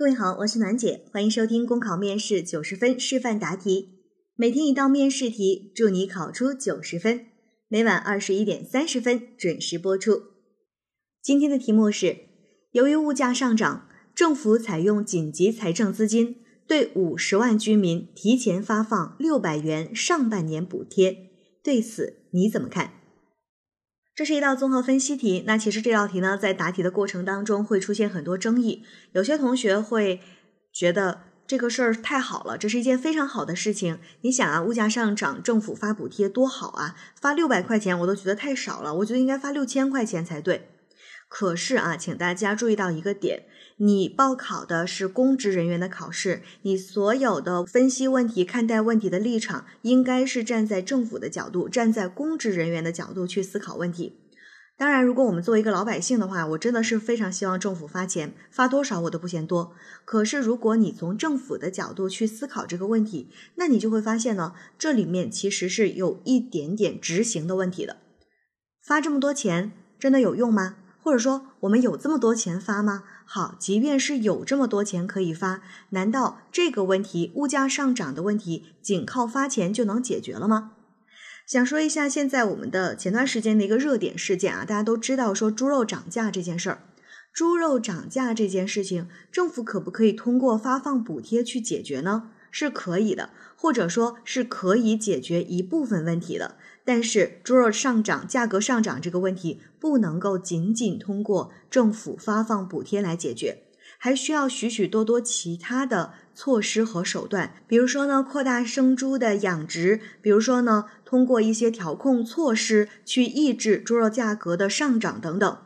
各位好，我是暖姐，欢迎收听公考面试九十分示范答题，每天一道面试题，祝你考出九十分。每晚二十一点三十分准时播出。今天的题目是：由于物价上涨，政府采用紧急财政资金，对五十万居民提前发放六百元上半年补贴，对此你怎么看？这是一道综合分析题。那其实这道题呢，在答题的过程当中会出现很多争议。有些同学会觉得这个事儿太好了，这是一件非常好的事情。你想啊，物价上涨，政府发补贴多好啊！发六百块钱我都觉得太少了，我觉得应该发六千块钱才对。可是啊，请大家注意到一个点。你报考的是公职人员的考试，你所有的分析问题、看待问题的立场，应该是站在政府的角度，站在公职人员的角度去思考问题。当然，如果我们作为一个老百姓的话，我真的是非常希望政府发钱，发多少我都不嫌多。可是，如果你从政府的角度去思考这个问题，那你就会发现呢，这里面其实是有一点点执行的问题的。发这么多钱真的有用吗？或者说，我们有这么多钱发吗？好，即便是有这么多钱可以发，难道这个问题物价上涨的问题，仅靠发钱就能解决了吗？想说一下现在我们的前段时间的一个热点事件啊，大家都知道说猪肉涨价这件事儿，猪肉涨价这件事情，政府可不可以通过发放补贴去解决呢？是可以的，或者说是可以解决一部分问题的。但是猪肉上涨、价格上涨这个问题不能够仅仅通过政府发放补贴来解决，还需要许许多多其他的措施和手段。比如说呢，扩大生猪的养殖；比如说呢，通过一些调控措施去抑制猪肉价格的上涨等等，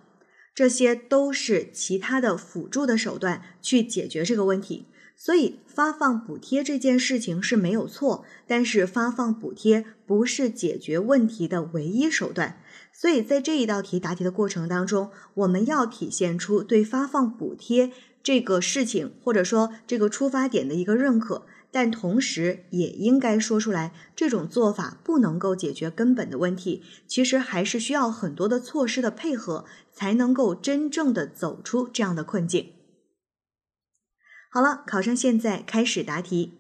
这些都是其他的辅助的手段去解决这个问题。所以发放补贴这件事情是没有错，但是发放补贴不是解决问题的唯一手段。所以在这一道题答题的过程当中，我们要体现出对发放补贴这个事情或者说这个出发点的一个认可，但同时也应该说出来，这种做法不能够解决根本的问题，其实还是需要很多的措施的配合，才能够真正的走出这样的困境。好了，考生现在开始答题。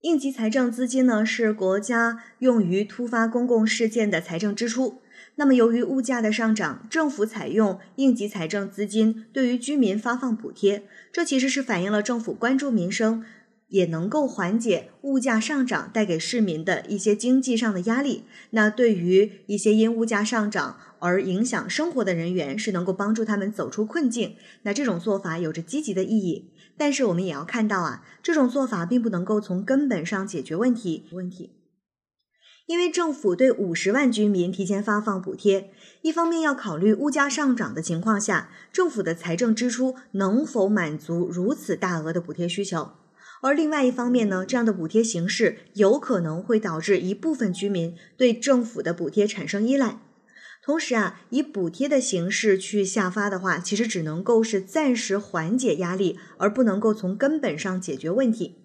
应急财政资金呢，是国家用于突发公共事件的财政支出。那么，由于物价的上涨，政府采用应急财政资金对于居民发放补贴，这其实是反映了政府关注民生，也能够缓解物价上涨带给市民的一些经济上的压力。那对于一些因物价上涨而影响生活的人员，是能够帮助他们走出困境。那这种做法有着积极的意义。但是我们也要看到啊，这种做法并不能够从根本上解决问题。问题，因为政府对五十万居民提前发放补贴，一方面要考虑物价上涨的情况下，政府的财政支出能否满足如此大额的补贴需求；而另外一方面呢，这样的补贴形式有可能会导致一部分居民对政府的补贴产生依赖。同时啊，以补贴的形式去下发的话，其实只能够是暂时缓解压力，而不能够从根本上解决问题。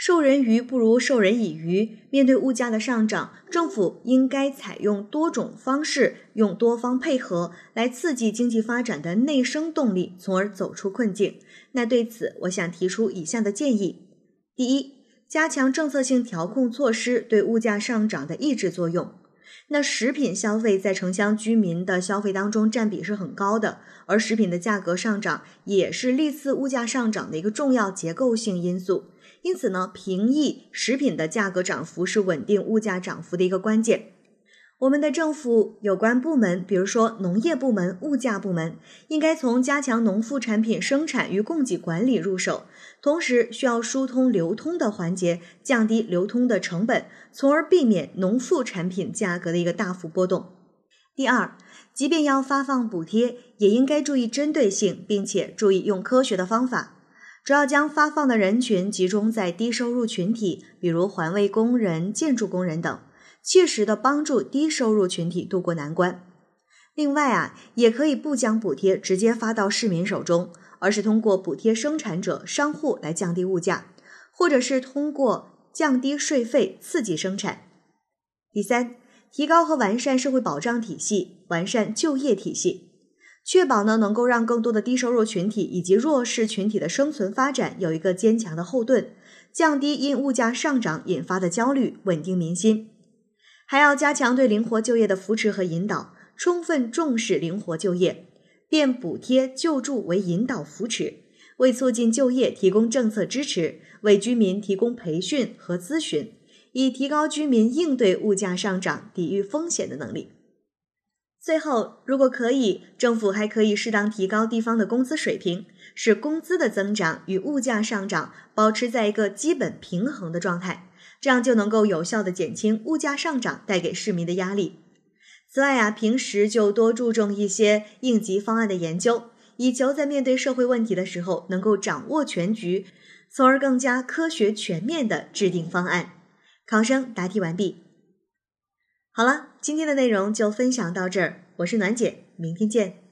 授人鱼不如授人以渔。面对物价的上涨，政府应该采用多种方式，用多方配合来刺激经济发展的内生动力，从而走出困境。那对此，我想提出以下的建议：第一，加强政策性调控措施对物价上涨的抑制作用。那食品消费在城乡居民的消费当中占比是很高的，而食品的价格上涨也是历次物价上涨的一个重要结构性因素。因此呢，平抑食品的价格涨幅是稳定物价涨幅的一个关键。我们的政府有关部门，比如说农业部门、物价部门，应该从加强农副产品生产与供给管理入手，同时需要疏通流通的环节，降低流通的成本，从而避免农副产品价格的一个大幅波动。第二，即便要发放补贴，也应该注意针对性，并且注意用科学的方法，主要将发放的人群集中在低收入群体，比如环卫工人、建筑工人等。切实的帮助低收入群体渡过难关。另外啊，也可以不将补贴直接发到市民手中，而是通过补贴生产者、商户来降低物价，或者是通过降低税费刺激生产。第三，提高和完善社会保障体系，完善就业体系。确保呢能够让更多的低收入群体以及弱势群体的生存发展有一个坚强的后盾，降低因物价上涨引发的焦虑，稳定民心。还要加强对灵活就业的扶持和引导，充分重视灵活就业，变补贴救助为引导扶持，为促进就业提供政策支持，为居民提供培训和咨询，以提高居民应对物价上涨、抵御风险的能力。最后，如果可以，政府还可以适当提高地方的工资水平，使工资的增长与物价上涨保持在一个基本平衡的状态，这样就能够有效的减轻物价上涨带给市民的压力。此外啊，平时就多注重一些应急方案的研究，以求在面对社会问题的时候能够掌握全局，从而更加科学全面的制定方案。考生答题完毕。好了，今天的内容就分享到这儿。我是暖姐，明天见。